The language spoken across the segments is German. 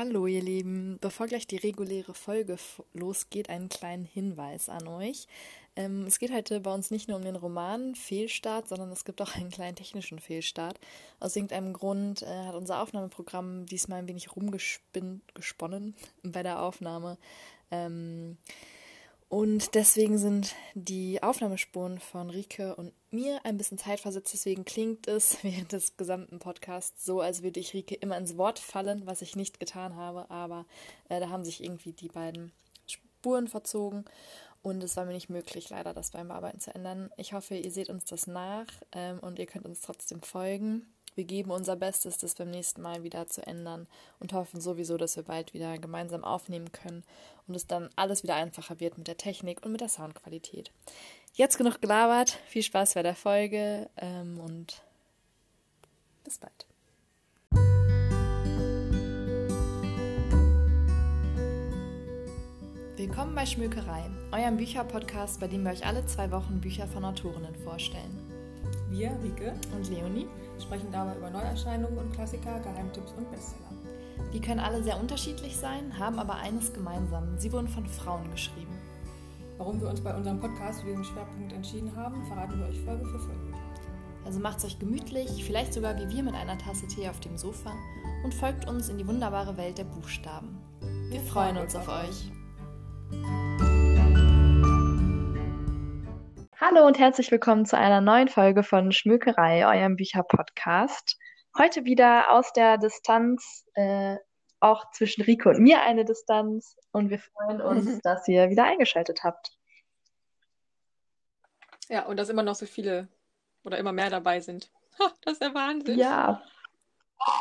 Hallo ihr Lieben, bevor gleich die reguläre Folge losgeht, einen kleinen Hinweis an euch. Ähm, es geht heute bei uns nicht nur um den Roman Fehlstart, sondern es gibt auch einen kleinen technischen Fehlstart. Aus irgendeinem Grund äh, hat unser Aufnahmeprogramm diesmal ein wenig rumgesponnen bei der Aufnahme. Ähm, und deswegen sind die Aufnahmespuren von Rike und mir ein bisschen zeitversetzt. Deswegen klingt es während des gesamten Podcasts so, als würde ich Rike immer ins Wort fallen, was ich nicht getan habe. Aber äh, da haben sich irgendwie die beiden Spuren verzogen. Und es war mir nicht möglich, leider das beim Bearbeiten zu ändern. Ich hoffe, ihr seht uns das nach ähm, und ihr könnt uns trotzdem folgen. Wir geben unser Bestes, das beim nächsten Mal wieder zu ändern und hoffen sowieso, dass wir bald wieder gemeinsam aufnehmen können und es dann alles wieder einfacher wird mit der Technik und mit der Soundqualität. Jetzt genug gelabert, viel Spaß bei der Folge ähm, und bis bald. Willkommen bei Schmökerei, eurem Bücherpodcast, bei dem wir euch alle zwei Wochen Bücher von Autorinnen vorstellen. Wir, Rike und Leonie, sprechen dabei über Neuerscheinungen und Klassiker, Geheimtipps und Bestseller. Die können alle sehr unterschiedlich sein, haben aber eines gemeinsam. Sie wurden von Frauen geschrieben. Warum wir uns bei unserem Podcast für diesen Schwerpunkt entschieden haben, verraten wir euch Folge für Folge. Also macht's euch gemütlich, vielleicht sogar wie wir mit einer Tasse Tee auf dem Sofa und folgt uns in die wunderbare Welt der Buchstaben. Wir, wir freuen uns auf euch. Hallo und herzlich willkommen zu einer neuen Folge von Schmökerei, eurem Bücherpodcast. Heute wieder aus der Distanz, äh, auch zwischen Rico und mir eine Distanz. Und wir freuen uns, dass ihr wieder eingeschaltet habt. Ja, und dass immer noch so viele oder immer mehr dabei sind. Ha, das ist der Wahnsinn. Ja,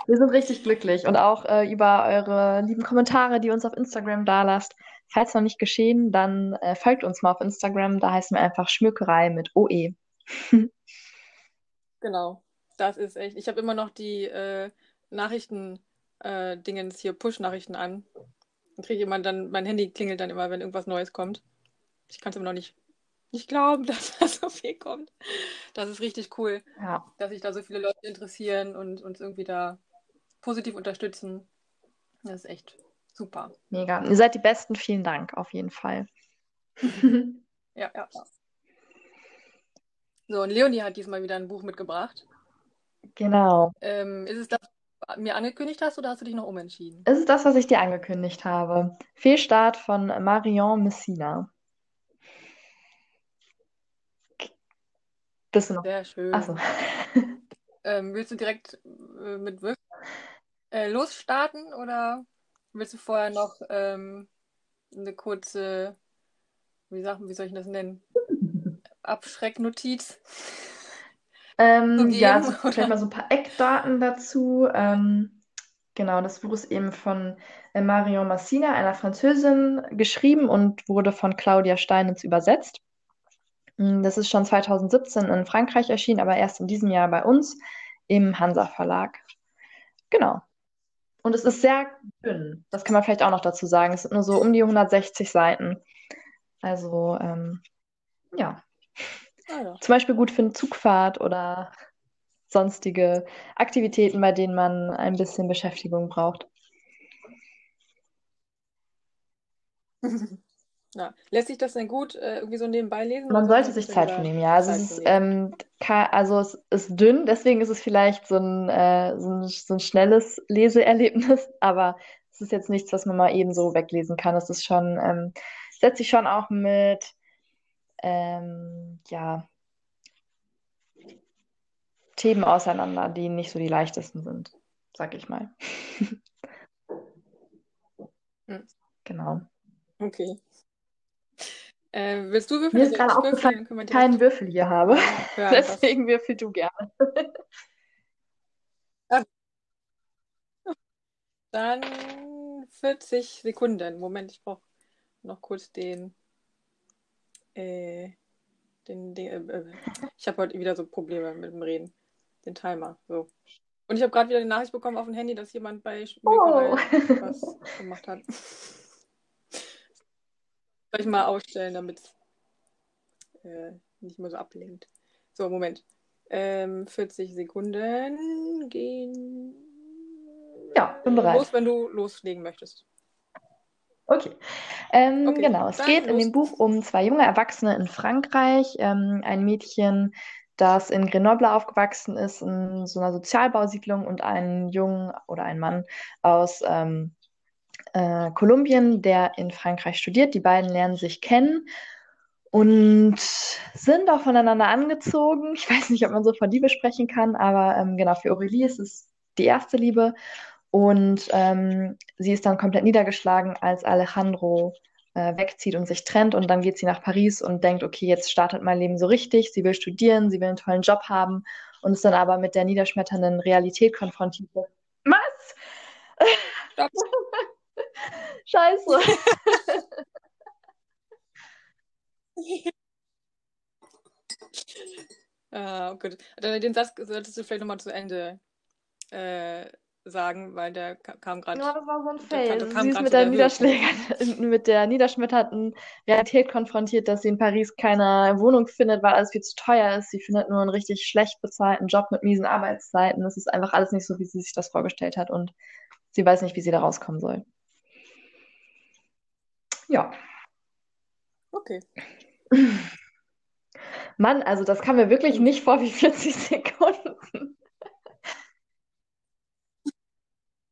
wir sind richtig glücklich und auch äh, über eure lieben Kommentare, die uns auf Instagram da lasst. Falls noch nicht geschehen, dann äh, folgt uns mal auf Instagram. Da heißen wir einfach Schmückerei mit OE. genau, das ist echt. Ich habe immer noch die äh, Nachrichten-Dingens äh, hier, Push-Nachrichten an. Dann kriege ich immer dann, mein Handy klingelt dann immer, wenn irgendwas Neues kommt. Ich kann es immer noch nicht, nicht glauben, dass da so viel kommt. Das ist richtig cool, ja. dass sich da so viele Leute interessieren und uns irgendwie da positiv unterstützen. Das ist echt Super. Mega. Ihr seid die Besten. Vielen Dank auf jeden Fall. ja, ja. So, und Leonie hat diesmal wieder ein Buch mitgebracht. Genau. Ähm, ist es das, was du mir angekündigt hast oder hast du dich noch umentschieden? Es ist das, was ich dir angekündigt habe. Fehlstart von Marion Messina. Bist du noch? Sehr schön. Achso. ähm, willst du direkt äh, mit Würfeln äh, losstarten oder? Willst du vorher noch ähm, eine kurze, wie, sagen, wie soll ich das nennen? Abschrecknotiz? Ähm, ja, also vielleicht mal so ein paar Eckdaten dazu. Ähm, genau, das Buch ist eben von äh, Marion Massina, einer Französin, geschrieben und wurde von Claudia Steinitz übersetzt. Mm, das ist schon 2017 in Frankreich erschienen, aber erst in diesem Jahr bei uns im Hansa Verlag. Genau. Und es ist sehr dünn. Das kann man vielleicht auch noch dazu sagen. Es sind nur so um die 160 Seiten. Also, ähm, ja. Ja. Zum Beispiel gut für eine Zugfahrt oder sonstige Aktivitäten, bei denen man ein bisschen Beschäftigung braucht. Ja. Lässt sich das denn gut äh, irgendwie so nebenbei lesen? Man sollte sich Zeit für nehmen, ja. Also, es ist, ähm, also es ist dünn, deswegen ist es vielleicht so ein, äh, so ein, so ein schnelles Leseerlebnis, aber es ist jetzt nichts, was man mal eben so weglesen kann. Es ist schon, ähm, setzt sich schon auch mit, ähm, ja, Themen auseinander, die nicht so die leichtesten sind, sag ich mal. hm. Genau. Okay. Äh, willst du würfeln? Mir ist gerade aufgefallen, dass ich keinen Würfel hier habe. Ja, Deswegen würfel du gerne. Dann 40 Sekunden. Moment, ich brauche noch kurz den. Äh, den, den äh, ich habe heute wieder so Probleme mit dem Reden. Den Timer. So. Und ich habe gerade wieder eine Nachricht bekommen auf dem Handy, dass jemand bei oh. was gemacht hat. Soll ich mal ausstellen, damit es äh, nicht mehr so ablenkt. So, Moment. Ähm, 40 Sekunden gehen Ja, bin bereit. Los, wenn du loslegen möchtest. Okay. Ähm, okay. Genau, es geht los. in dem Buch um zwei junge Erwachsene in Frankreich. Ähm, ein Mädchen, das in Grenoble aufgewachsen ist, in so einer Sozialbausiedlung, und einen Jungen oder einen Mann aus ähm, äh, Kolumbien, der in Frankreich studiert. Die beiden lernen sich kennen und sind auch voneinander angezogen. Ich weiß nicht, ob man so von Liebe sprechen kann, aber ähm, genau, für Aurélie ist es die erste Liebe. Und ähm, sie ist dann komplett niedergeschlagen, als Alejandro äh, wegzieht und sich trennt. Und dann geht sie nach Paris und denkt, okay, jetzt startet mein Leben so richtig. Sie will studieren, sie will einen tollen Job haben und ist dann aber mit der niederschmetternden Realität konfrontiert. Was? Stopp. Scheiße. ah, gut. Den Satz solltest du vielleicht nochmal zu Ende äh, sagen, weil der kam gerade. Ja, das war so ein Fail. Sie ist mit der, mit der niederschmetternden Realität konfrontiert, dass sie in Paris keine Wohnung findet, weil alles viel zu teuer ist. Sie findet nur einen richtig schlecht bezahlten Job mit miesen Arbeitszeiten. Es ist einfach alles nicht so, wie sie sich das vorgestellt hat und sie weiß nicht, wie sie da rauskommen soll. Ja. Okay. Mann, also das kam mir wirklich nicht vor wie 40 Sekunden.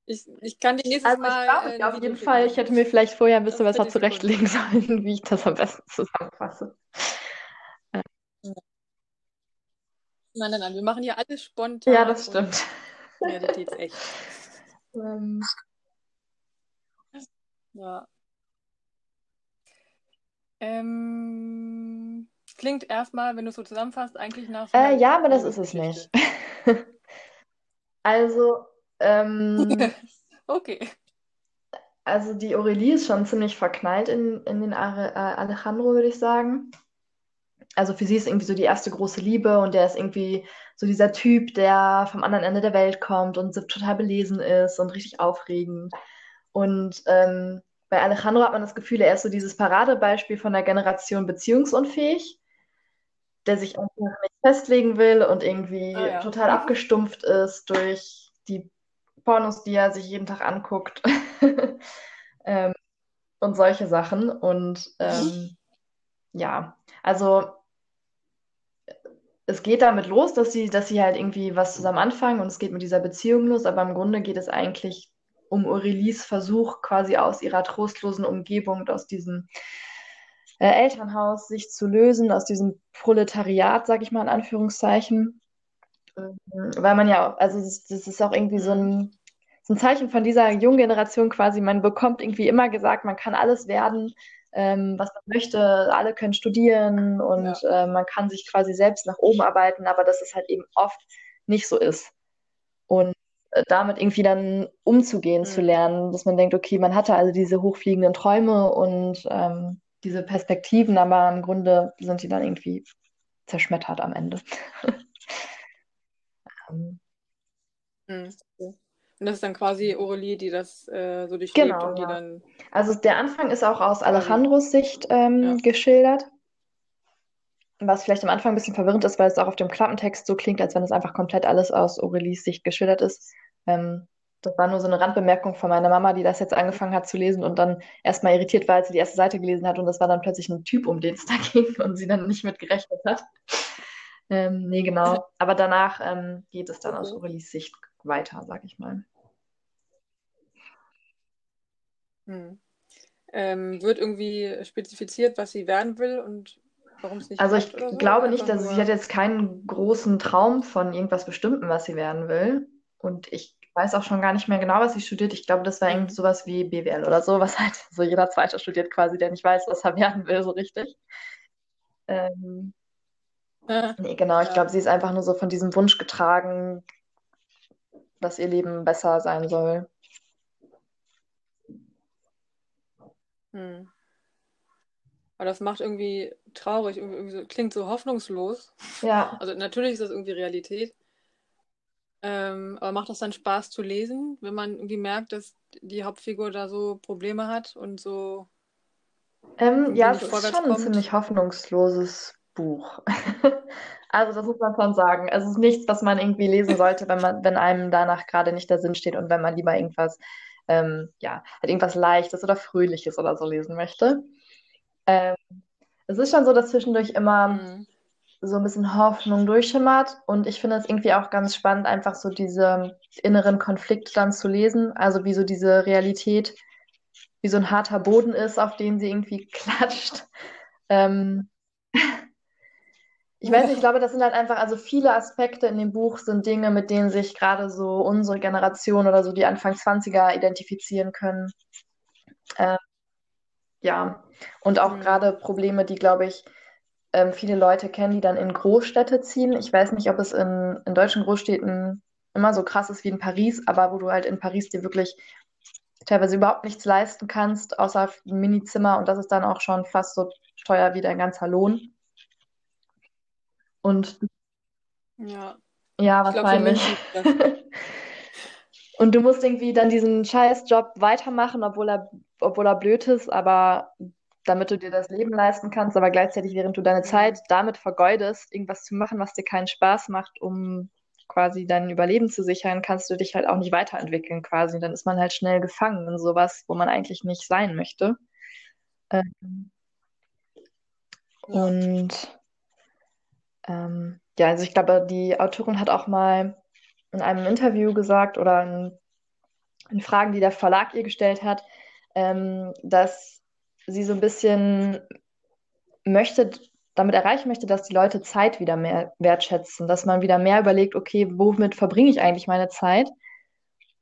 Ich, ich kann die nächste also Mal. Ich glaube, äh, auf jeden Fall, ich hätte mir vielleicht vorher ein bisschen besser zurechtlegen sollen, wie ich das am besten zusammenfasse. Nein, nein, nein, wir machen hier alles spontan. Ja, das stimmt. Realität echt. Ähm. Ja. Ähm, klingt erstmal, wenn du es so zusammenfasst, eigentlich nach. Äh, ja, aber das ist es nicht. also, ähm, okay. Also die Aurelie ist schon ziemlich verknallt in, in den Are, äh, Alejandro, würde ich sagen. Also für sie ist irgendwie so die erste große Liebe und der ist irgendwie so dieser Typ, der vom anderen Ende der Welt kommt und total belesen ist und richtig aufregend. Und ähm, bei Alejandro hat man das Gefühl, er ist so dieses Paradebeispiel von der Generation beziehungsunfähig, der sich einfach nicht festlegen will und irgendwie ah, ja. total abgestumpft ist durch die Pornos, die er sich jeden Tag anguckt ähm, und solche Sachen. Und ähm, ja, also es geht damit los, dass sie, dass sie halt irgendwie was zusammen anfangen und es geht mit dieser Beziehung los, aber im Grunde geht es eigentlich um Aurelies Versuch, quasi aus ihrer trostlosen Umgebung und aus diesem äh, Elternhaus sich zu lösen, aus diesem Proletariat, sag ich mal in Anführungszeichen. Ähm, weil man ja, also das, das ist auch irgendwie so ein, so ein Zeichen von dieser jungen Generation quasi, man bekommt irgendwie immer gesagt, man kann alles werden, ähm, was man möchte, alle können studieren und ja. äh, man kann sich quasi selbst nach oben arbeiten, aber dass es halt eben oft nicht so ist. Und damit irgendwie dann umzugehen mhm. zu lernen, dass man denkt, okay, man hatte also diese hochfliegenden Träume und ähm, diese Perspektiven, aber im Grunde sind die dann irgendwie zerschmettert am Ende. ähm. Mhm. Und das ist dann quasi Aurelie, die das äh, so durchlebt genau, und die ja. dann. Also der Anfang ist auch aus Alejandros Sicht ähm, ja. geschildert. Was vielleicht am Anfang ein bisschen verwirrend ist, weil es auch auf dem Klappentext so klingt, als wenn es einfach komplett alles aus Aurelies Sicht geschildert ist. Ähm, das war nur so eine Randbemerkung von meiner Mama, die das jetzt angefangen hat zu lesen und dann erstmal irritiert war, als sie die erste Seite gelesen hat und das war dann plötzlich ein Typ, um den es da ging und sie dann nicht mit gerechnet hat. Ähm, nee, genau. Aber danach ähm, geht es dann aus Aurelies Sicht weiter, sag ich mal. Hm. Ähm, wird irgendwie spezifiziert, was sie werden will und warum es nicht Also ich so, glaube nicht, dass sie hat jetzt keinen großen Traum von irgendwas Bestimmten, was sie werden will. Und ich weiß auch schon gar nicht mehr genau, was sie studiert. Ich glaube, das war irgendwie sowas wie BWL oder so, was halt so jeder Zweite studiert quasi, der nicht weiß, was er werden will, so richtig. Ähm, ja. Nee, genau. Ich glaube, sie ist einfach nur so von diesem Wunsch getragen, dass ihr Leben besser sein soll. Hm. Aber das macht irgendwie traurig, irgendwie so, klingt so hoffnungslos. Ja. Also natürlich ist das irgendwie Realität. Ähm, aber macht das dann Spaß zu lesen, wenn man irgendwie merkt, dass die Hauptfigur da so Probleme hat und so ähm, ja, es ist schon ein ziemlich hoffnungsloses Buch. Also das muss man schon sagen. Es ist nichts, was man irgendwie lesen sollte, wenn man, wenn einem danach gerade nicht der Sinn steht und wenn man lieber irgendwas, ähm, ja, halt irgendwas Leichtes oder Fröhliches oder so lesen möchte. Ähm, es ist schon so, dass zwischendurch immer mhm. so ein bisschen Hoffnung durchschimmert und ich finde es irgendwie auch ganz spannend, einfach so diese inneren Konflikte dann zu lesen, also wie so diese Realität, wie so ein harter Boden ist, auf den sie irgendwie klatscht. Ähm, ich weiß nicht, ich glaube, das sind halt einfach, also viele Aspekte in dem Buch sind Dinge, mit denen sich gerade so unsere Generation oder so die Anfang 20er identifizieren können. Ähm, ja, und auch mhm. gerade Probleme, die, glaube ich, ähm, viele Leute kennen, die dann in Großstädte ziehen. Ich weiß nicht, ob es in, in deutschen Großstädten immer so krass ist wie in Paris, aber wo du halt in Paris dir wirklich teilweise überhaupt nichts leisten kannst, außer ein Minizimmer und das ist dann auch schon fast so teuer wie dein ganzer Lohn. Und ja, ja wahrscheinlich. und du musst irgendwie dann diesen Scheißjob weitermachen, obwohl er, obwohl er blöd ist, aber damit du dir das Leben leisten kannst, aber gleichzeitig, während du deine Zeit damit vergeudest, irgendwas zu machen, was dir keinen Spaß macht, um quasi dein Überleben zu sichern, kannst du dich halt auch nicht weiterentwickeln quasi. Dann ist man halt schnell gefangen in sowas, wo man eigentlich nicht sein möchte. Ähm. Und ähm, ja, also ich glaube, die Autorin hat auch mal in einem Interview gesagt oder in, in Fragen, die der Verlag ihr gestellt hat, ähm, dass sie so ein bisschen möchte, damit erreichen möchte, dass die Leute Zeit wieder mehr wertschätzen, dass man wieder mehr überlegt, okay, womit verbringe ich eigentlich meine Zeit?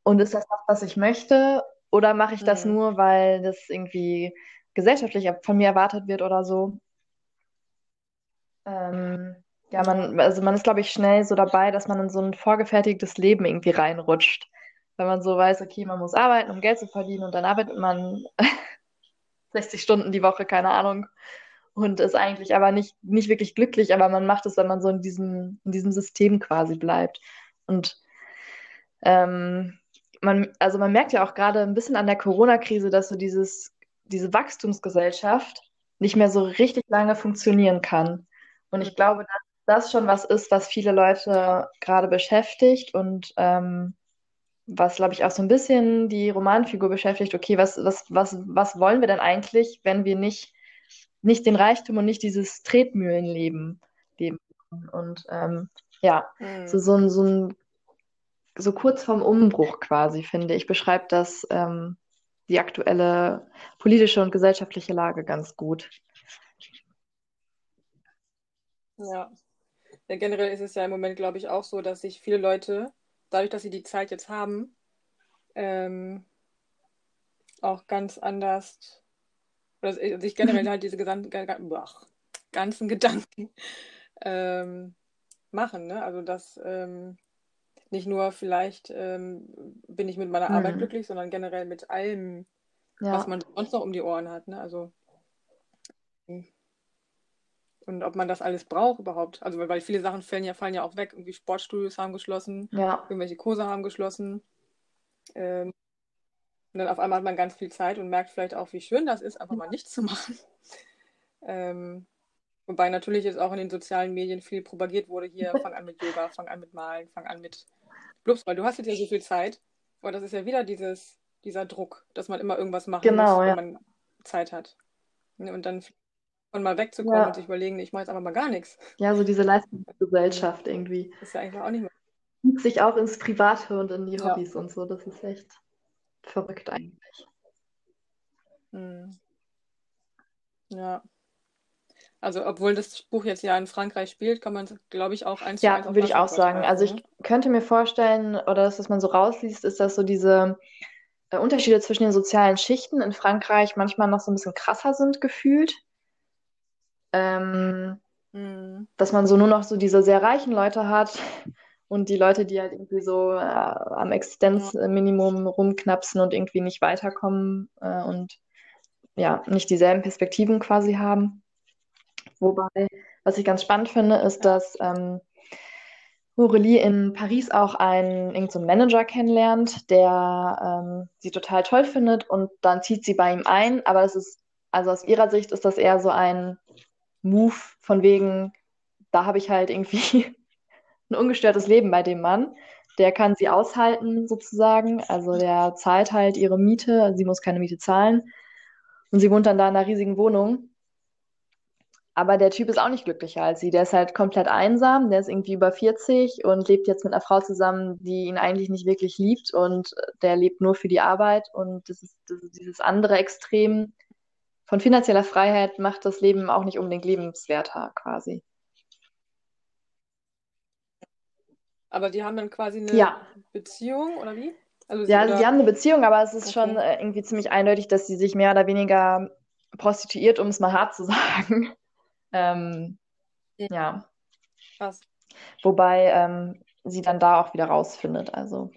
Und ist das das, was ich möchte? Oder mache ich das mhm. nur, weil das irgendwie gesellschaftlich von mir erwartet wird oder so? Ähm, ja, man, also man ist, glaube ich, schnell so dabei, dass man in so ein vorgefertigtes Leben irgendwie reinrutscht. Wenn man so weiß, okay, man muss arbeiten, um Geld zu verdienen und dann arbeitet man 60 Stunden die Woche, keine Ahnung. Und ist eigentlich aber nicht, nicht wirklich glücklich, aber man macht es, wenn man so in diesem, in diesem System quasi bleibt. Und ähm, man, also man merkt ja auch gerade ein bisschen an der Corona-Krise, dass so dieses, diese Wachstumsgesellschaft nicht mehr so richtig lange funktionieren kann. Und ich glaube, dass das schon was ist, was viele Leute gerade beschäftigt und ähm, was, glaube ich, auch so ein bisschen die Romanfigur beschäftigt. Okay, was, was, was, was wollen wir denn eigentlich, wenn wir nicht, nicht den Reichtum und nicht dieses Tretmühlenleben leben? Und ähm, ja, mhm. so, so, ein, so, ein, so kurz vorm Umbruch quasi, finde ich, beschreibt das ähm, die aktuelle politische und gesellschaftliche Lage ganz gut. Ja. Ja. Generell ist es ja im Moment, glaube ich, auch so, dass sich viele Leute, dadurch, dass sie die Zeit jetzt haben, ähm, auch ganz anders, oder sich generell halt diese gesamten, ganzen Gedanken ähm, machen. Ne? Also, dass ähm, nicht nur vielleicht ähm, bin ich mit meiner Arbeit mhm. glücklich, sondern generell mit allem, ja. was man sonst noch um die Ohren hat. Ne? Also und ob man das alles braucht überhaupt. Also weil viele Sachen fallen ja, fallen ja auch weg. Irgendwie Sportstudios haben geschlossen, ja. irgendwelche Kurse haben geschlossen. Ähm, und dann auf einmal hat man ganz viel Zeit und merkt vielleicht auch, wie schön das ist, einfach mal nichts zu machen. Ähm, wobei natürlich jetzt auch in den sozialen Medien viel propagiert wurde, hier fang an mit Yoga, fang an mit Malen, fang an mit Blubs, weil du hast jetzt ja so viel Zeit. Aber das ist ja wieder dieses, dieser Druck, dass man immer irgendwas machen genau, muss, wenn man Zeit hat. Und dann und mal wegzukommen ja. und sich überlegen, ich mache jetzt einfach mal gar nichts. Ja, so diese Leistungsgesellschaft irgendwie. Das ist ja eigentlich auch nicht mehr. Zieht sich auch ins Private und in die ja. Hobbys und so. Das ist echt verrückt eigentlich. Hm. Ja. Also, obwohl das Buch jetzt ja in Frankreich spielt, kann man, glaube ich, auch eins Ja, würde ich auch sagen. Also, ich könnte mir vorstellen, oder das, was man so rausliest, ist, dass so diese äh, Unterschiede zwischen den sozialen Schichten in Frankreich manchmal noch so ein bisschen krasser sind gefühlt. Ähm, mhm. Dass man so nur noch so diese sehr reichen Leute hat und die Leute, die halt irgendwie so äh, am Existenzminimum rumknapsen und irgendwie nicht weiterkommen äh, und ja, nicht dieselben Perspektiven quasi haben. Wobei, was ich ganz spannend finde, ist, dass ähm, Aurelie in Paris auch einen irgendeinen Manager kennenlernt, der ähm, sie total toll findet und dann zieht sie bei ihm ein, aber es ist, also aus ihrer Sicht ist das eher so ein Move von wegen, da habe ich halt irgendwie ein ungestörtes Leben bei dem Mann. Der kann sie aushalten, sozusagen. Also der zahlt halt ihre Miete, sie muss keine Miete zahlen. Und sie wohnt dann da in einer riesigen Wohnung. Aber der Typ ist auch nicht glücklicher als sie. Der ist halt komplett einsam, der ist irgendwie über 40 und lebt jetzt mit einer Frau zusammen, die ihn eigentlich nicht wirklich liebt und der lebt nur für die Arbeit. Und das ist, das ist dieses andere Extrem von finanzieller Freiheit macht das Leben auch nicht unbedingt lebenswerter quasi. Aber die haben dann quasi eine Ja. Beziehung oder wie? Also sie, Ja, also die haben eine Beziehung, aber es ist Okay. schon äh, irgendwie ziemlich eindeutig, dass sie sich mehr oder weniger prostituiert, um es mal hart zu sagen. Ähm, Ja. ja. Krass. Wobei ähm, sie dann da auch wieder rausfindet. Also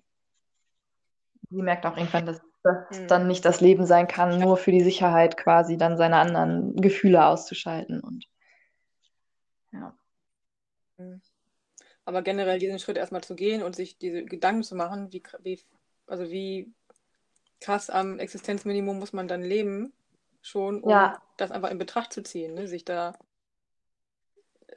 sie merkt auch irgendwann, dass das Hm. dann nicht das Leben sein kann, nur für die Sicherheit quasi dann seine anderen Gefühle auszuschalten. Und ja. Hm. Aber generell diesen Schritt erstmal zu gehen und sich diese Gedanken zu machen, wie, wie, also wie krass am Existenzminimum muss man dann leben, schon, um Ja, das einfach in Betracht zu ziehen, ne? Sich da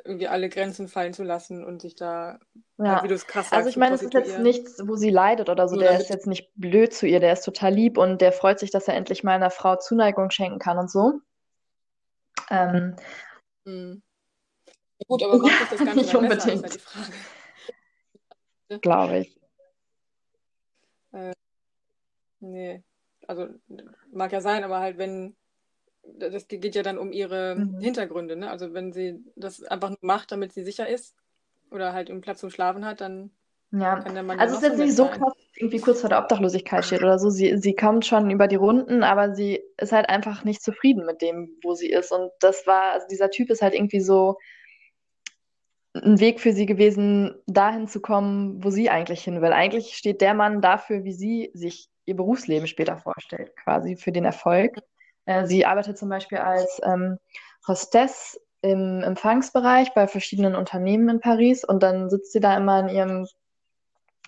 irgendwie alle Grenzen fallen zu lassen und sich da, halt, wie ja. du es krass Also ich meine, es ist jetzt nichts, wo sie leidet oder so. Nur Der ist damit, jetzt nicht blöd zu ihr, der ist total lieb und der freut sich, dass er endlich mal einer Frau Zuneigung schenken kann und so. Ähm, hm. Ja, Gut, aber macht es das Ganze nicht besser, ist halt unbedingt, die Frage. glaube ich. Äh, nee, also mag ja sein, aber halt wenn, das geht ja dann um ihre Mhm. Hintergründe, ne? Also wenn sie das einfach nur macht, damit sie sicher ist oder halt einen Platz zum Schlafen hat, dann Ja, kann der Mann also es ist jetzt nicht so krass, dass irgendwie kurz vor der Obdachlosigkeit steht oder so. Sie, sie kommt schon über die Runden, aber sie ist halt einfach nicht zufrieden mit dem, wo sie ist. Und das war, also dieser Typ ist halt irgendwie so ein Weg für sie gewesen, dahin zu kommen, wo sie eigentlich hin will. Eigentlich steht der Mann dafür, wie sie sich ihr Berufsleben später vorstellt, quasi für den Erfolg. Äh, sie arbeitet zum Beispiel als ähm, Hostess im Empfangsbereich bei verschiedenen Unternehmen in Paris und dann sitzt sie da immer in ihrem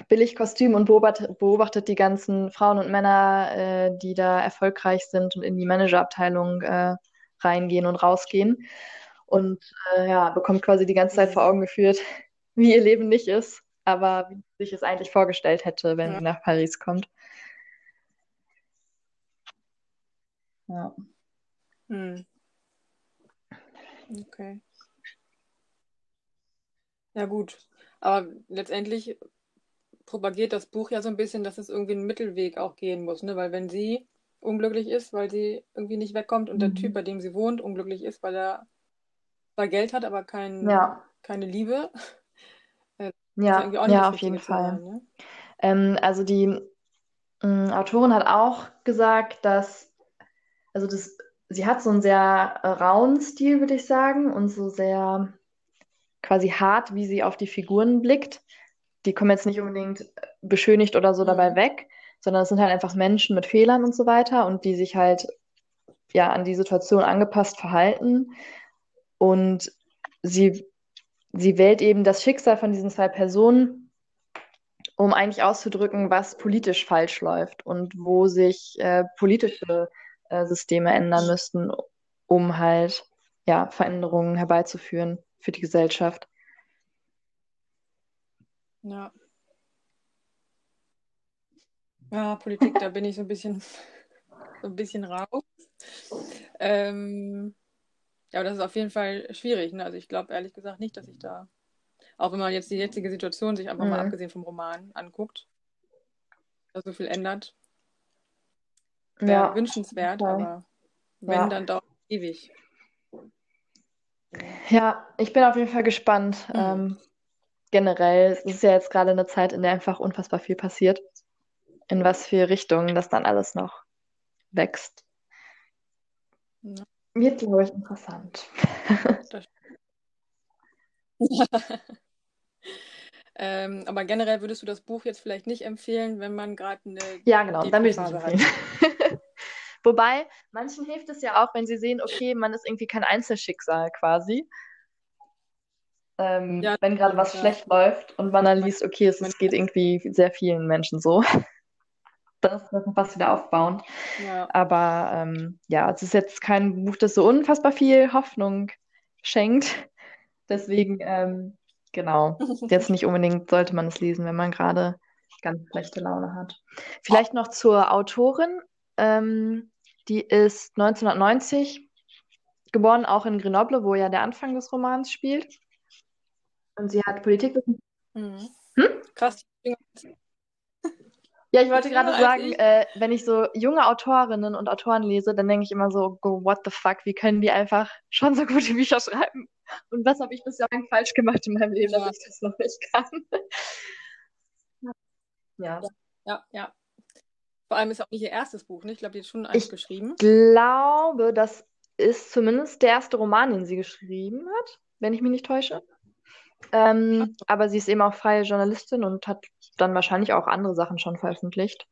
Billigkostüm und beobachtet, beobachtet die ganzen Frauen und Männer, äh, die da erfolgreich sind und in die Managerabteilung äh, reingehen und rausgehen. Und äh, ja, bekommt quasi die ganze Zeit vor. Augen geführt, wie ihr Leben nicht ist, aber wie sie sich es eigentlich vorgestellt hätte, wenn Ja. sie nach Paris kommt. Ja. Hm. Okay. Ja, gut. Aber letztendlich propagiert das Buch ja so ein bisschen, dass es irgendwie einen Mittelweg auch gehen muss, ne? Weil wenn sie unglücklich ist, weil sie irgendwie nicht wegkommt und der Typ, Mhm. bei dem sie wohnt, unglücklich ist, weil er zwar Geld hat, aber kein, Ja, keine Liebe, äh, ja ja, irgendwie auch nicht ja, das auf jeden zu sein, Fall. ne? Ähm, also die mh, Autorin hat auch gesagt, dass, also das, sie hat so einen sehr äh, rauen Stil, würde ich sagen, und so sehr quasi hart, wie sie auf die Figuren blickt. Die kommen jetzt nicht unbedingt beschönigt oder so dabei Mhm. weg, sondern es sind halt einfach Menschen mit Fehlern und so weiter und die sich halt ja an die Situation angepasst verhalten. Und sie, sie wählt eben das Schicksal von diesen zwei Personen, um eigentlich auszudrücken, was politisch falsch läuft und wo sich äh, politische äh, Systeme ändern müssten, um halt ja Veränderungen herbeizuführen für die Gesellschaft. Ja. Ja, Politik, da bin ich so ein bisschen, so ein bisschen raus. Ähm, ja, aber das ist auf jeden Fall schwierig, ne? Also ich glaube ehrlich gesagt nicht, dass ich da, auch wenn man jetzt die jetzige Situation sich einfach mal Mhm. abgesehen vom Roman anguckt, dass so viel ändert, Ja, wünschenswert, Fall. aber wenn, Ja. dann dauert es ewig. Ja, ich bin auf jeden Fall gespannt. Hm. Ähm, generell, es ist ja jetzt gerade eine Zeit, in der einfach unfassbar viel passiert. In was für Richtungen das dann alles noch wächst. Ja, Wird, glaube ich, interessant. ähm, aber generell würdest du das Buch jetzt vielleicht nicht empfehlen, wenn man gerade eine Ja, genau, dann würde ich es nicht empfehlen. Wobei, manchen hilft es ja auch, wenn sie sehen, okay, man ist irgendwie kein Einzelschicksal quasi. Ähm, Ja, wenn gerade was ja. schlecht läuft und man dann liest, okay, es, es geht irgendwie sehr vielen Menschen so. Das ist noch was wieder aufbauend. Ja, Aber ähm, ja, es ist jetzt kein Buch, das so unfassbar viel Hoffnung schenkt. Deswegen, ähm, genau, jetzt nicht unbedingt sollte man es lesen, wenn man gerade ganz schlechte Laune hat. Vielleicht noch zur Autorin. Ähm, die ist 1990 geboren, auch in Grenoble, wo ja der Anfang des Romans spielt. Und sie hat Politik. Mhm. Hm? Krass. Ja, ich wollte gerade sagen, äh, wenn ich so junge Autorinnen und Autoren lese, dann denke ich immer so, go, what the fuck, wie können die einfach schon so gute Bücher schreiben? Und was habe ich bislang falsch gemacht in meinem Leben, ja. dass ich das noch nicht kann? ja. Ja, ja. Vor allem ist auch nicht ihr erstes Buch, ne? Ich glaube, die hat schon eins ich geschrieben. Ich glaube, das ist zumindest der erste Roman, den sie geschrieben hat, wenn ich mich nicht täusche. Ähm, aber sie ist eben auch freie Journalistin und hat dann wahrscheinlich auch andere Sachen schon veröffentlicht.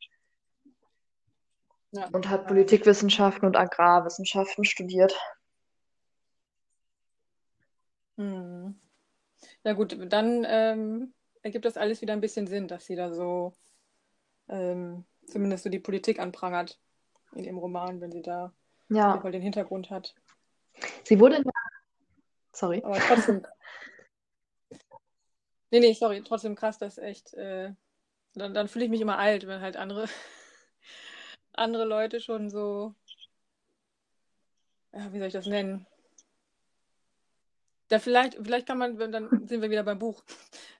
Ja. Und hat Politikwissenschaften und Agrarwissenschaften studiert. Hm. Ja gut, dann ähm, ergibt das alles wieder ein bisschen Sinn, dass sie da so ähm, zumindest so die Politik anprangert in ihrem Roman, wenn sie da ja. den Hintergrund hat. Sie wurde in der... Sorry. Aber trotzdem Nee, nee, sorry, trotzdem krass, das ist echt. Äh, dann dann fühle ich mich immer alt, wenn halt andere, andere Leute schon so. Ja, wie soll ich das nennen? Da vielleicht, vielleicht kann man, dann sind wir wieder beim Buch.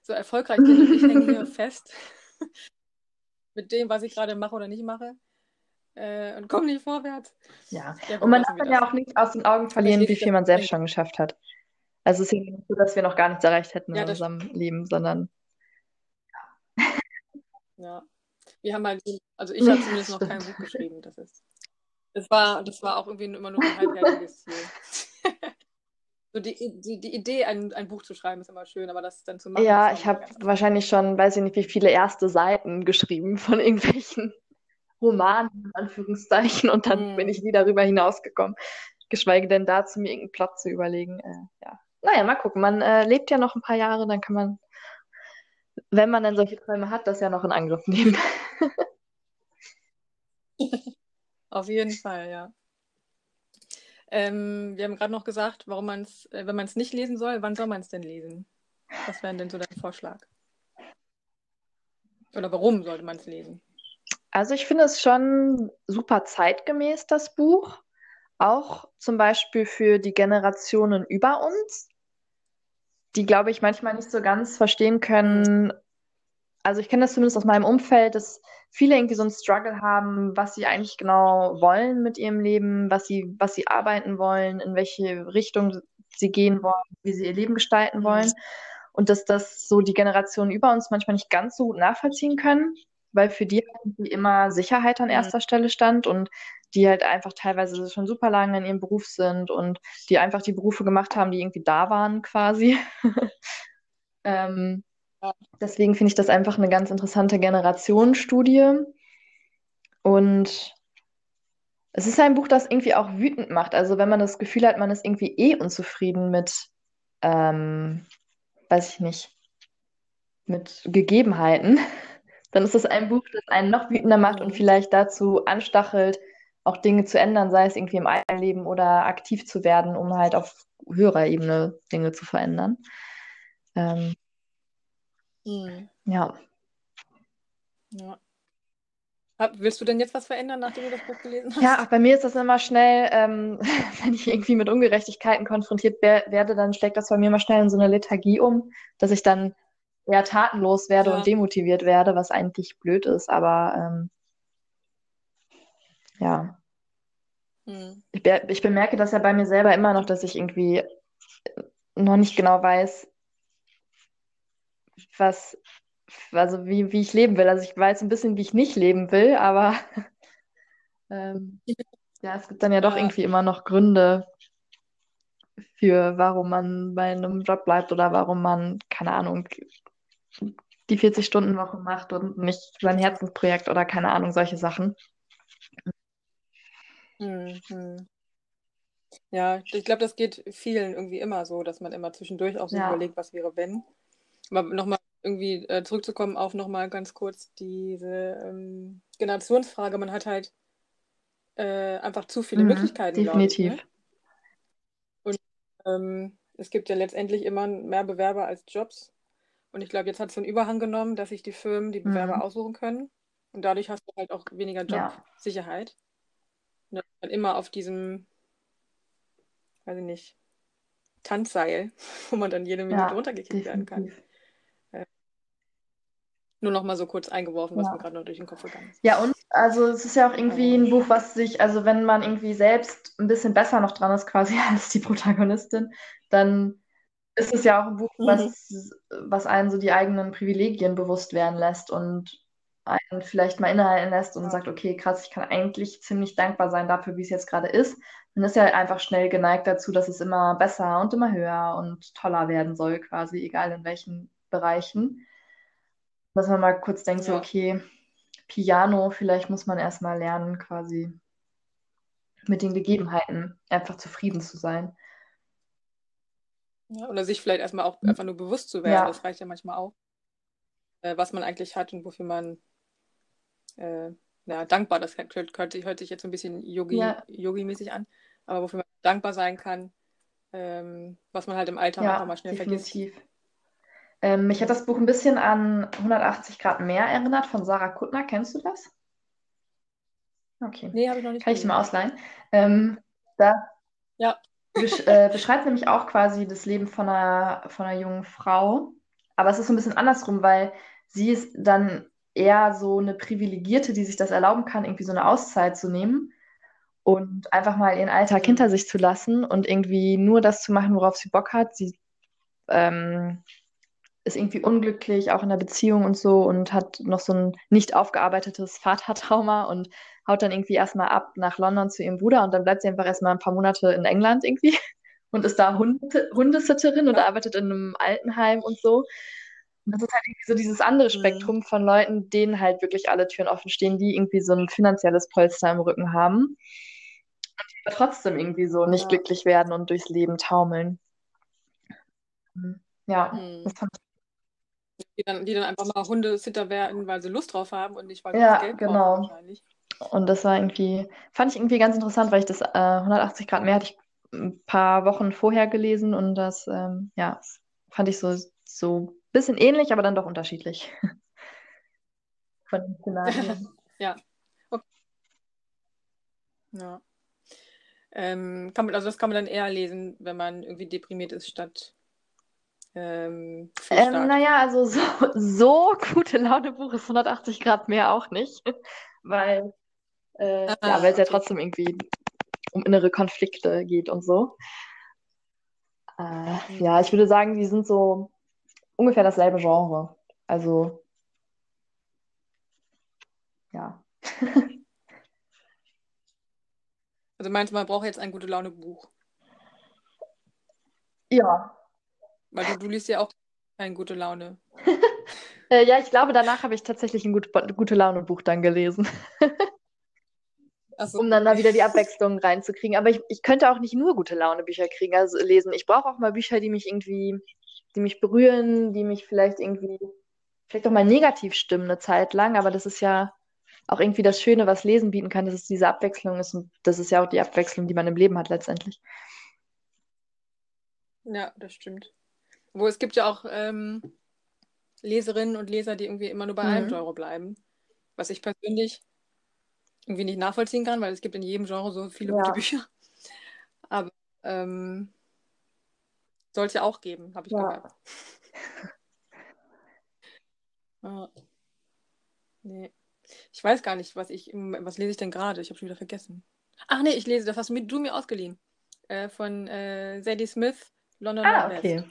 So erfolgreich sind ich hänge hier fest mit dem, was ich gerade mache oder nicht mache. Äh, und komme nicht vorwärts. Ja, und man darf dann ja auch nicht aus den Augen verlieren, wie viel man selbst schon geschafft hat. Also es ist nicht so, dass wir noch gar nichts erreicht hätten ja, in unserem Leben, sondern. Ja. Wir haben halt, also ich habe zumindest noch kein Buch geschrieben. Das ist. Das war, das war auch irgendwie immer nur ein halbherziges Ziel. so die, die, die Idee, ein, ein Buch zu schreiben, ist immer schön, aber das dann zu machen. Ja, ich habe wahrscheinlich schon, weiß ich nicht, wie viele erste Seiten geschrieben von irgendwelchen Romanen, in Anführungszeichen, und dann mm. bin ich nie darüber hinausgekommen. Geschweige denn dazu, mir irgendeinen Plot zu überlegen. Äh, ja naja, mal gucken. Man äh, lebt ja noch ein paar Jahre, dann kann man, wenn man dann solche Träume hat, das ja noch in Angriff nehmen. Auf jeden Fall, ja. Ähm, wir haben gerade noch gesagt, warum man es, äh, wenn man es nicht lesen soll, wann soll man es denn lesen? Was wäre denn so dein Vorschlag? Oder warum sollte man es lesen? Also ich finde es schon super zeitgemäß, das Buch. Auch zum Beispiel für die Generationen über uns die, glaube ich, manchmal nicht so ganz verstehen können. Also ich kenne das zumindest aus meinem Umfeld, dass viele irgendwie so einen Struggle haben, was sie eigentlich genau wollen mit ihrem Leben, was sie, was sie arbeiten wollen, in welche Richtung sie gehen wollen, wie sie ihr Leben gestalten mhm. wollen. Und dass das so die Generationen über uns manchmal nicht ganz so gut nachvollziehen können, weil für die immer Sicherheit an mhm. erster Stelle stand und die halt einfach teilweise schon super lange in ihrem Beruf sind und die einfach die Berufe gemacht haben, die irgendwie da waren quasi. ähm. Deswegen finde ich das einfach eine ganz interessante Generationenstudie. Und es ist ein Buch, das irgendwie auch wütend macht. Also wenn man das Gefühl hat, man ist irgendwie eh unzufrieden mit, ähm, weiß ich nicht, mit Gegebenheiten, dann ist das ein Buch, das einen noch wütender macht und vielleicht dazu anstachelt, auch Dinge zu ändern, sei es irgendwie im eigenen Leben oder aktiv zu werden, um halt auf höherer Ebene Dinge zu verändern. Ähm, mhm. Ja. Ja. Willst du denn jetzt was verändern, nachdem du das Buch gelesen hast? Ja, bei mir ist das immer schnell, ähm, wenn ich irgendwie mit Ungerechtigkeiten konfrontiert werde, dann steckt das bei mir immer schnell in so eine Lethargie um, dass ich dann eher tatenlos werde ja. und demotiviert werde, was eigentlich blöd ist, aber ähm, ja. Hm. Ich, be ich bemerke das ja bei mir selber immer noch, dass ich irgendwie noch nicht genau weiß, was, also wie, wie ich leben will. Also ich weiß ein bisschen, wie ich nicht leben will, aber ähm, ja, es gibt dann ja doch irgendwie immer noch Gründe für, warum man bei einem Job bleibt oder warum man, keine Ahnung, die 40-Stunden-Woche macht und nicht sein Herzensprojekt oder keine Ahnung, solche Sachen. Mhm. Ja, ich glaube, das geht vielen irgendwie immer so, dass man immer zwischendurch auch so Ja. überlegt, was wäre, wenn. Aber nochmal irgendwie äh, zurückzukommen auf nochmal ganz kurz diese ähm, Generationsfrage. Man hat halt äh, einfach zu viele Mhm, Möglichkeiten, glaube ich, ne? definitiv. Und ähm, es gibt ja letztendlich immer mehr Bewerber als Jobs. Und ich glaube, jetzt hat es so einen Überhang genommen, dass sich die Firmen die Bewerber Mhm. aussuchen können. Und dadurch hast du halt auch weniger Ja. Jobsicherheit. Und dann immer auf diesem, weiß ich nicht, Tanzseil, wo man dann jede Minute Ja, runtergekickt werden kann. Nur noch mal so kurz eingeworfen, was Ja. mir gerade noch durch den Kopf gegangen ist. Ja, und also es ist ja auch irgendwie ein Buch, was sich, also wenn man irgendwie selbst ein bisschen besser noch dran ist, quasi als die Protagonistin, dann ist es ja auch ein Buch, Mhm. was, was einen so die eigenen Privilegien bewusst werden lässt und einen vielleicht mal innehalten lässt und sagt, okay, krass, ich kann eigentlich ziemlich dankbar sein dafür, wie es jetzt gerade ist. Man ist ja einfach schnell geneigt dazu, dass es immer besser und immer höher und toller werden soll, quasi, egal in welchen Bereichen. Dass man mal kurz denkt, so, Ja. okay, Piano, vielleicht muss man erstmal lernen, quasi mit den Gegebenheiten einfach zufrieden zu sein. Ja, oder sich vielleicht erstmal auch einfach nur bewusst zu werden, Ja. das reicht ja manchmal auch, äh, was man eigentlich hat und wofür man äh, ja, dankbar, das hört, hört, sich jetzt so ein bisschen Yogi. Yogi-mäßig an, aber wofür man dankbar sein kann, ähm, was man halt im Alltag einfach mal schnell vergisst. Ähm, mich hat das Buch ein bisschen an 180 Grad mehr erinnert von Sarah Kuttner. Kennst du das? Okay. Nee, habe ich noch nicht Kann ich dir mal ausleihen? Ähm, da Ja. besch äh, beschreibt nämlich auch quasi das Leben von einer, von einer jungen Frau. Aber es ist so ein bisschen andersrum, weil sie ist dann eher so eine Privilegierte, die sich das erlauben kann, irgendwie so eine Auszeit zu nehmen und einfach mal ihren Alltag hinter sich zu lassen und irgendwie nur das zu machen, worauf sie Bock hat. Sie ähm, ist irgendwie unglücklich, auch in der Beziehung und so und hat noch so ein nicht aufgearbeitetes Vatertrauma und haut dann irgendwie erstmal ab nach London zu ihrem Bruder und dann bleibt sie einfach erstmal ein paar Monate in England irgendwie und ist da Hunde Hundesitterin und arbeitet in einem Altenheim und so. Und das ist halt irgendwie so dieses andere Mhm. Spektrum von Leuten, denen halt wirklich alle Türen offen stehen, die irgendwie so ein finanzielles Polster im Rücken haben, aber trotzdem irgendwie so nicht Ja. glücklich werden und durchs Leben taumeln. Ja, Mhm. das fand ich Die dann, die dann einfach mal Hundesitter werden, weil sie Lust drauf haben und nicht, weil sie Ja, Geld brauchen genau. wahrscheinlich. Und das war irgendwie, fand ich irgendwie ganz interessant, weil ich das äh, 180 Grad mehr hatte ich ein paar Wochen vorher gelesen und das, ähm, ja, fand ich so, so ein bisschen ähnlich, aber dann doch unterschiedlich. Von den Szenarien. Ja. Okay. Ja. Ähm, kann man, also das kann man dann eher lesen, wenn man irgendwie deprimiert ist, statt ähm, Ähm, naja, also so, so gute Laune Buch ist 180 Grad mehr auch nicht, weil, äh, Ah, ja, weil es ja okay. trotzdem irgendwie um innere Konflikte geht und so. Äh, Mhm. ja, ich würde sagen, die sind so ungefähr dasselbe Genre. Also, ja. Also meinst du, man braucht jetzt ein gute Laune Buch? Ja. Weil du, du liest ja auch kein gute Laune. Äh, ja, ich glaube, danach habe ich tatsächlich ein gut, gute Laune Buch dann gelesen, Achso, um dann da wieder die Abwechslung reinzukriegen. Aber ich, ich könnte auch nicht nur gute Laune Bücher kriegen, also lesen. Ich brauche auch mal Bücher, die mich irgendwie, die mich berühren, die mich vielleicht irgendwie, vielleicht auch mal negativ stimmen eine Zeit lang. Aber das ist ja auch irgendwie das Schöne, was Lesen bieten kann, dass es diese Abwechslung ist. Und das ist ja auch die Abwechslung, die man im Leben hat letztendlich. Ja, das stimmt. Wo es gibt ja auch ähm, Leserinnen und Leser, die irgendwie immer nur bei einem Mhm. Genre bleiben. Was ich persönlich irgendwie nicht nachvollziehen kann, weil es gibt in jedem Genre so viele gute Ja. Bücher. Aber ähm, soll es ja auch geben, habe ich Ja. gehört. Ja. Nee. Ich weiß gar nicht, was ich, was lese ich denn gerade? Ich habe schon wieder vergessen. Ach nee, ich lese, das hast du mir, du mir ausgeliehen. Äh, von äh, Zadie Smith, London Ah, Red okay.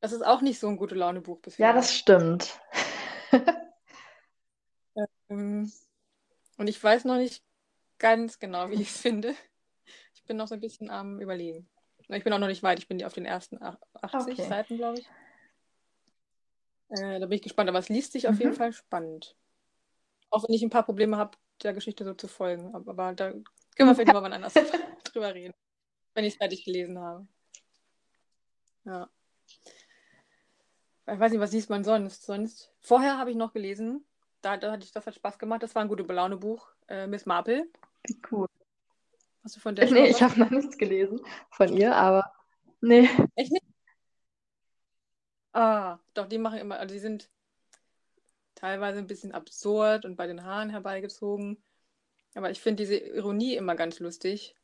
Das ist auch nicht so ein gute Laune Buch bisher. Ja, das stimmt. Ähm, und ich weiß noch nicht ganz genau, wie ich es finde. Ich bin noch so ein bisschen am Überlegen. Ich bin auch noch nicht weit. Ich bin auf den ersten ach- 80 Okay. Seiten, glaube ich. Äh, da bin ich gespannt. Aber es liest sich auf jeden Mhm. Fall spannend. Auch wenn ich ein paar Probleme habe, der Geschichte so zu folgen. Aber, aber da können wir vielleicht mal wann anders drüber reden, wenn ich es fertig gelesen habe. Ja. Ich weiß nicht, was liest man sonst? Sonst. Vorher habe ich noch gelesen. Da, da hatte ich, das hat Spaß gemacht. Das war ein gute Belaune-Buch. Äh, Miss Marple. Cool. Hast du von der Nee, ich habe noch nichts gelesen von ihr, aber Nee. Echt nicht? Ah, doch, die machen immer, also die sind teilweise ein bisschen absurd und bei den Haaren herbeigezogen. Aber ich finde diese Ironie immer ganz lustig.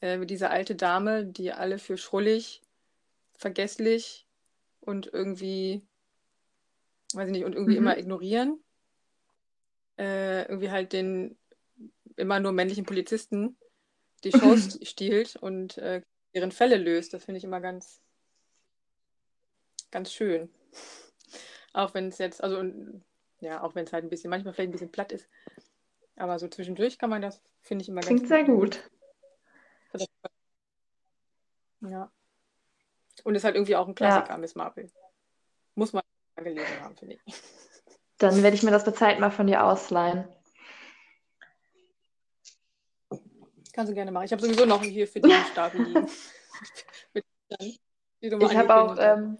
Äh, diese alte Dame, die alle für schrullig, vergesslich und irgendwie, weiß ich nicht, und irgendwie Mhm. immer ignorieren. Äh, irgendwie halt den immer nur männlichen Polizisten die Shows stiehlt und äh, deren Fälle löst. Das finde ich immer ganz, ganz schön. Auch wenn es jetzt, also und, ja, auch wenn es halt ein bisschen, manchmal vielleicht ein bisschen platt ist. Aber so zwischendurch kann man das, finde ich immer ganz Klingt sehr gut. Ja. Und ist halt irgendwie auch ein Klassiker, Miss Marple. Muss man gelesen haben, finde ich. Dann werde ich mir das bei Zeit mal von dir ausleihen. Kannst du gerne machen. Ich habe sowieso noch hier für die Stapel liegen. Die Ich habe auch, ähm,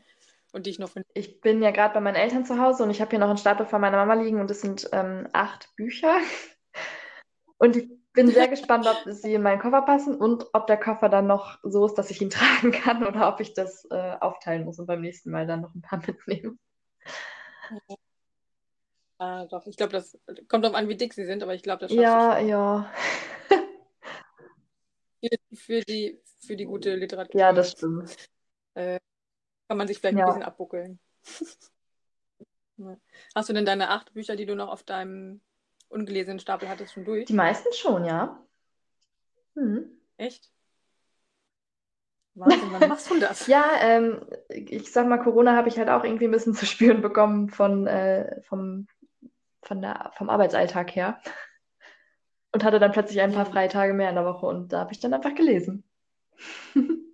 und die ich noch finde. ich bin ja gerade bei meinen Eltern zu Hause und ich habe hier noch einen Stapel von meiner Mama liegen und es sind ähm, acht Bücher. Und ich bin sehr gespannt, ob sie in meinen Koffer passen und ob der Koffer dann noch so ist, dass ich ihn tragen kann oder ob ich das äh, aufteilen muss und beim nächsten Mal dann noch ein paar mitnehmen. Ah, doch, ich glaube, das kommt drauf an, wie dick sie sind, aber ich glaube, das schaffst Ja, ja. Für, die, für die gute Literatur Ja, das stimmt. äh, kann man sich vielleicht Ja. ein bisschen abbuckeln. Hast du denn deine acht Bücher, die du noch auf deinem ungelesenen Stapel hattest, schon durch? Die meisten schon, ja. Hm. Echt? Wahnsinn, wann machst du das? Ja, ähm, ich sag mal, Corona habe ich halt auch irgendwie ein bisschen zu spüren bekommen von, äh, vom, von der, vom Arbeitsalltag her. Und hatte dann plötzlich ein paar Mhm. freie Tage mehr in der Woche und da habe ich dann einfach gelesen.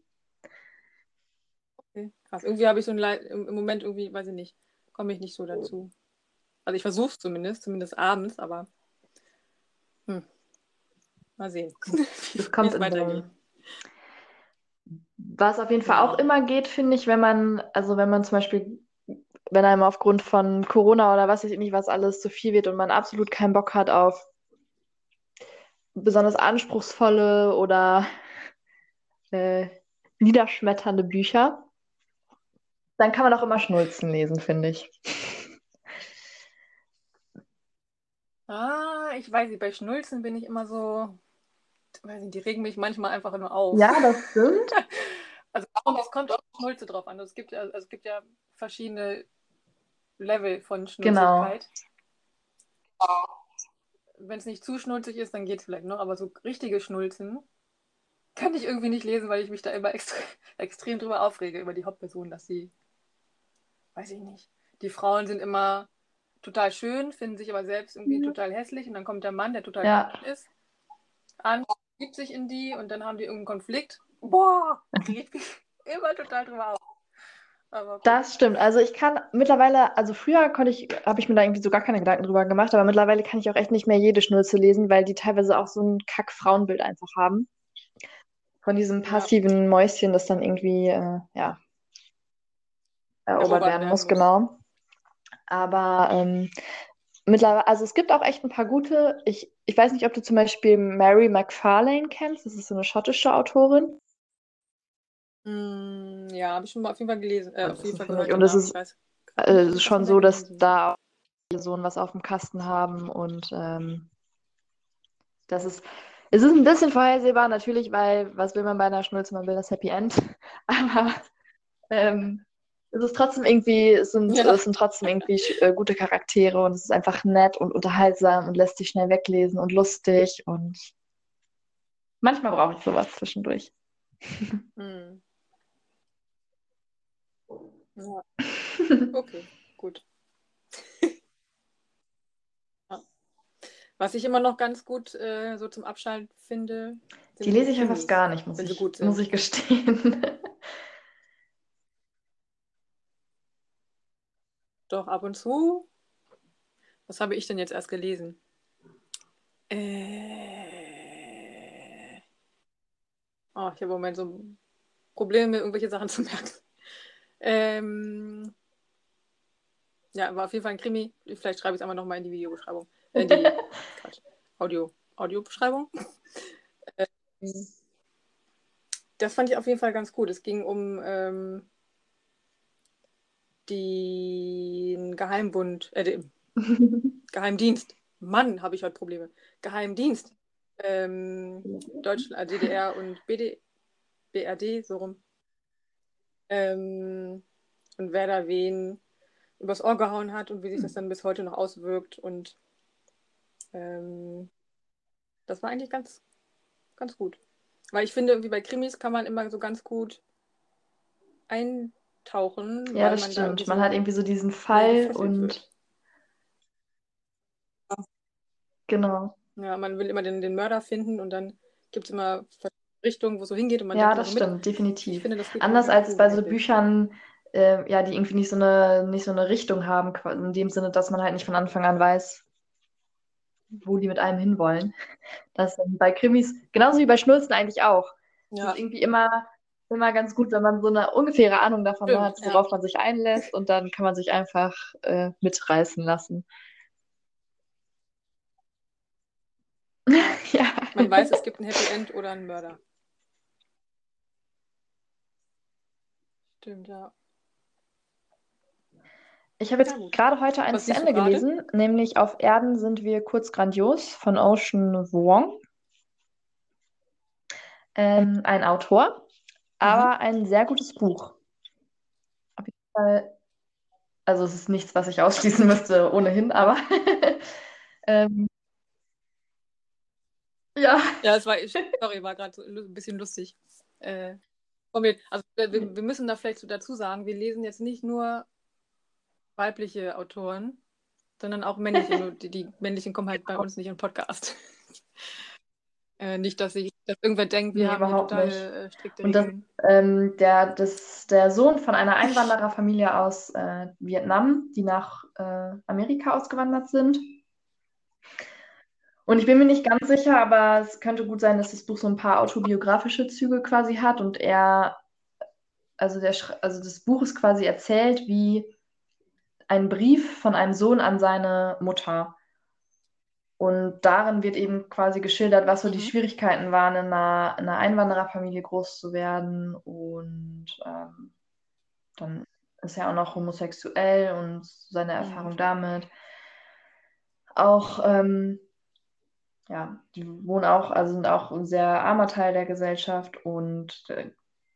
Okay, krass. Irgendwie habe ich so ein Leid, im, im Moment irgendwie, weiß ich nicht, komme ich nicht so dazu. Also ich versuche es zumindest, zumindest abends, aber hm. mal sehen, wie Das kommt es in weitergeht. Was auf jeden Fall auch Ja. immer geht, finde ich, wenn man, also wenn man zum Beispiel, wenn einem aufgrund von Corona oder was weiß ich nicht, was alles zu viel wird und man absolut keinen Bock hat auf besonders anspruchsvolle oder äh, niederschmetternde Bücher, dann kann man auch immer Schnulzen lesen, finde ich. Ah, ich weiß nicht, bei Schnulzen bin ich immer so, weiß nicht, die regen mich manchmal einfach nur auf. Ja, das stimmt. Also aber das kommt auf Schnulze drauf an. Es gibt ja, also es gibt ja verschiedene Level von Genau. Schnulzigkeit. Wenn es nicht zu schnulzig ist, dann geht es vielleicht noch, aber so richtige Schnulzen kann ich irgendwie nicht lesen, weil ich mich da immer extrem, extrem drüber aufrege, über die Hauptperson, dass sie, weiß ich nicht, die Frauen sind immer total schön, finden sich aber selbst irgendwie Mhm. total hässlich und dann kommt der Mann, der total Ja. ist, an, gibt sich in die und dann haben die irgendeinen Konflikt. Boah, mich immer total drüber auf. Aber gut. Das stimmt. Also ich kann mittlerweile, also früher konnte ich, habe ich mir da irgendwie so gar keine Gedanken drüber gemacht, aber mittlerweile kann ich auch echt nicht mehr jede Schnulze lesen, weil die teilweise auch so ein Kack-Frauenbild einfach haben. Von diesem Ja. passiven Mäuschen, das dann irgendwie, äh, ja, erobert werden muss, muss. genau. Aber ähm, mittlerweile, also es gibt auch echt ein paar gute. Ich, ich weiß nicht, ob du zum Beispiel Mary McFarlane kennst. Das ist so eine schottische Autorin. Mm, ja, habe ich schon mal auf jeden Fall gelesen, äh, auf jeden Fall gehört. und das ist, weiß Äh, es ist schon von so, dass da so was auf dem Kasten haben und ähm, das ist, es ist ein bisschen vorhersehbar natürlich, weil was will man bei einer Schnulze? Man will das Happy End, aber ähm, es ist trotzdem irgendwie, es sind, Ja. es sind trotzdem irgendwie äh, gute Charaktere und es ist einfach nett und unterhaltsam und lässt sich schnell weglesen und lustig und manchmal brauche ich sowas zwischendurch. Hm. Ja, okay, gut. Ja. Was ich immer noch ganz gut äh, so zum Abschalten finde, Die lese ich ja fast gar nicht, muss ich, muss ich gestehen. Doch ab und zu. Was habe ich denn jetzt erst gelesen? Äh... Oh, ich habe im Moment so Probleme, mir irgendwelche Sachen zu merken. Ähm... Ja, war auf jeden Fall ein Krimi. Vielleicht schreibe ich es einfach nochmal in die Videobeschreibung. Äh, die Quatsch, Audio, Audiobeschreibung. Ähm, das fand ich auf jeden Fall ganz gut. Es ging um ähm, den Geheimbund, äh, den Geheimdienst. Mann, habe ich heute Probleme. Geheimdienst. Ähm, Deutschland, also DDR und BD, BRD, so rum. Ähm, und wer da wen übers Ohr gehauen hat und wie sich das dann bis heute noch auswirkt. Und ähm, das war eigentlich ganz, ganz gut. Weil ich finde, irgendwie bei Krimis kann man immer so ganz gut eintauchen. Ja, das man stimmt. Man hat irgendwie so diesen Fall und wird. genau. Ja, man will immer den, den Mörder finden und dann gibt es immer Richtungen, wo es so hingeht. Und man Ja, das immer mit. stimmt, definitiv. Finde, das Anders als bei so. Büchern, äh, ja, die irgendwie nicht so eine, nicht so eine Richtung haben, in dem Sinne, dass man halt nicht von Anfang an weiß, wo die mit einem hinwollen. Das ist bei Krimis, genauso wie bei Schnulzen eigentlich auch. Es Ja, ist irgendwie immer, immer ganz gut, wenn man so eine ungefähre Ahnung davon Stimmt, hat, ja. worauf man sich einlässt und dann kann man sich einfach äh, mitreißen lassen. Ja. man weiß, es gibt ein Happy End oder einen Mörder. Stimmt, ja. Ich habe jetzt Ja, gerade heute eins zu Ende gelesen, nämlich Auf Erden sind wir kurz grandios von Ocean Vuong. Ähm, ein Autor, aber ein sehr gutes Buch. Auf jeden Fall, also es ist nichts, was ich ausschließen müsste ohnehin, aber ähm, ja, Ja, es war, sorry, war gerade so ein bisschen lustig. Äh, also wir, wir müssen da vielleicht so dazu sagen, wir lesen jetzt nicht nur weibliche Autoren, sondern auch männliche. Die, die männlichen kommen halt bei uns nicht im Podcast. Äh, nicht, dass, ich, dass irgendwer denkt, wir Nee, haben überhaupt total nicht. äh, strikte Und das- ähm, der, das, der Sohn von einer Einwandererfamilie aus äh, Vietnam, die nach äh, Amerika ausgewandert sind. Und ich bin mir nicht ganz sicher, aber es könnte gut sein, dass das Buch so ein paar autobiografische Züge quasi hat und er, also, der, also das Buch ist quasi erzählt wie ein Brief von einem Sohn an seine Mutter. Und darin wird eben quasi geschildert, was so die Mhm. Schwierigkeiten waren, in einer, in einer Einwandererfamilie groß zu werden. Und ähm, dann ist er auch noch homosexuell und seine. Erfahrung damit. Auch, ähm, ja, die wohnen auch, also sind auch ein sehr armer Teil der Gesellschaft und äh,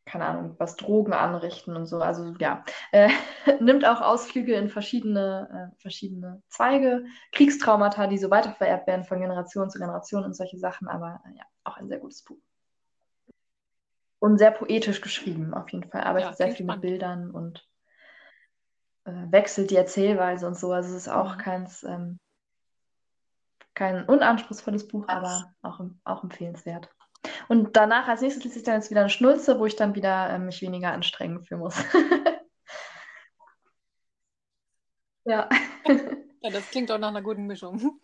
keine Ahnung, was Drogen anrichten und so. Also ja, äh, nimmt auch Ausflüge in verschiedene, äh, verschiedene Zweige, Kriegstraumata, die so weitervererbt werden von Generation zu Generation und solche Sachen, aber äh, ja, auch ein sehr gutes Buch. Und sehr poetisch geschrieben, auf jeden Fall. Arbeitet Ja, sehr viel mit spannend. Bildern und äh, wechselt die Erzählweise und so. Also es ist auch keins, ähm, kein unanspruchsvolles Buch, aber auch, auch empfehlenswert. Und danach als nächstes lese ich dann jetzt wieder eine Schnulze, wo ich dann wieder äh, mich weniger anstrengen für muss. ja. Ja, das klingt doch nach einer guten Mischung.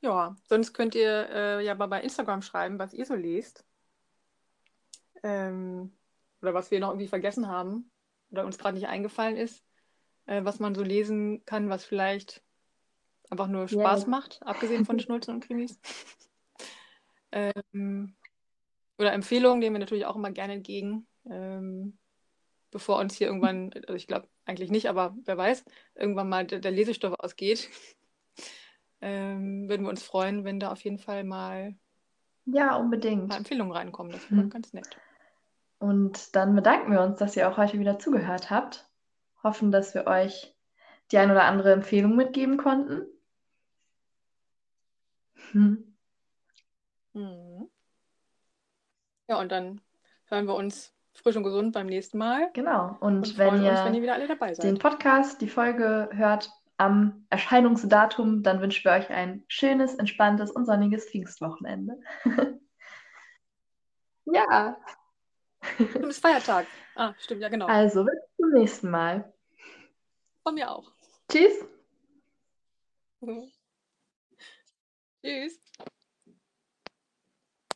Ja, sonst könnt ihr äh, ja mal bei Instagram schreiben, was ihr so lest. Ähm, oder was wir noch irgendwie vergessen haben oder uns gerade nicht eingefallen ist, äh, was man so lesen kann, was vielleicht einfach nur Spaß Yay. macht, abgesehen von Schnulzen und Krimis. ähm, oder Empfehlungen nehmen wir natürlich auch immer gerne entgegen. Ähm, bevor uns hier irgendwann, also ich glaube eigentlich nicht, aber wer weiß, irgendwann mal der, der Lesestoff ausgeht, ähm, würden wir uns freuen, wenn da auf jeden Fall mal Ja, unbedingt. paar Empfehlungen reinkommen. Das wäre Mhm. ganz nett. Und dann bedanken wir uns, dass ihr auch heute wieder zugehört habt. Hoffen, dass wir euch die ein oder andere Empfehlung mitgeben konnten. Hm. Mhm. Ja, und dann hören wir uns frisch und gesund beim nächsten Mal Genau. Und und wenn freuen uns, wenn ihr ihr wieder alle dabei den seid. Podcast, die Folge hört am Erscheinungsdatum, dann wünschen wir euch ein schönes, entspanntes und sonniges Pfingstwochenende. ja, Stimmt, ist Feiertag. Ah, stimmt, ja, genau. also bis zum nächsten Mal. Von mir auch. Tschüss. Tschüss.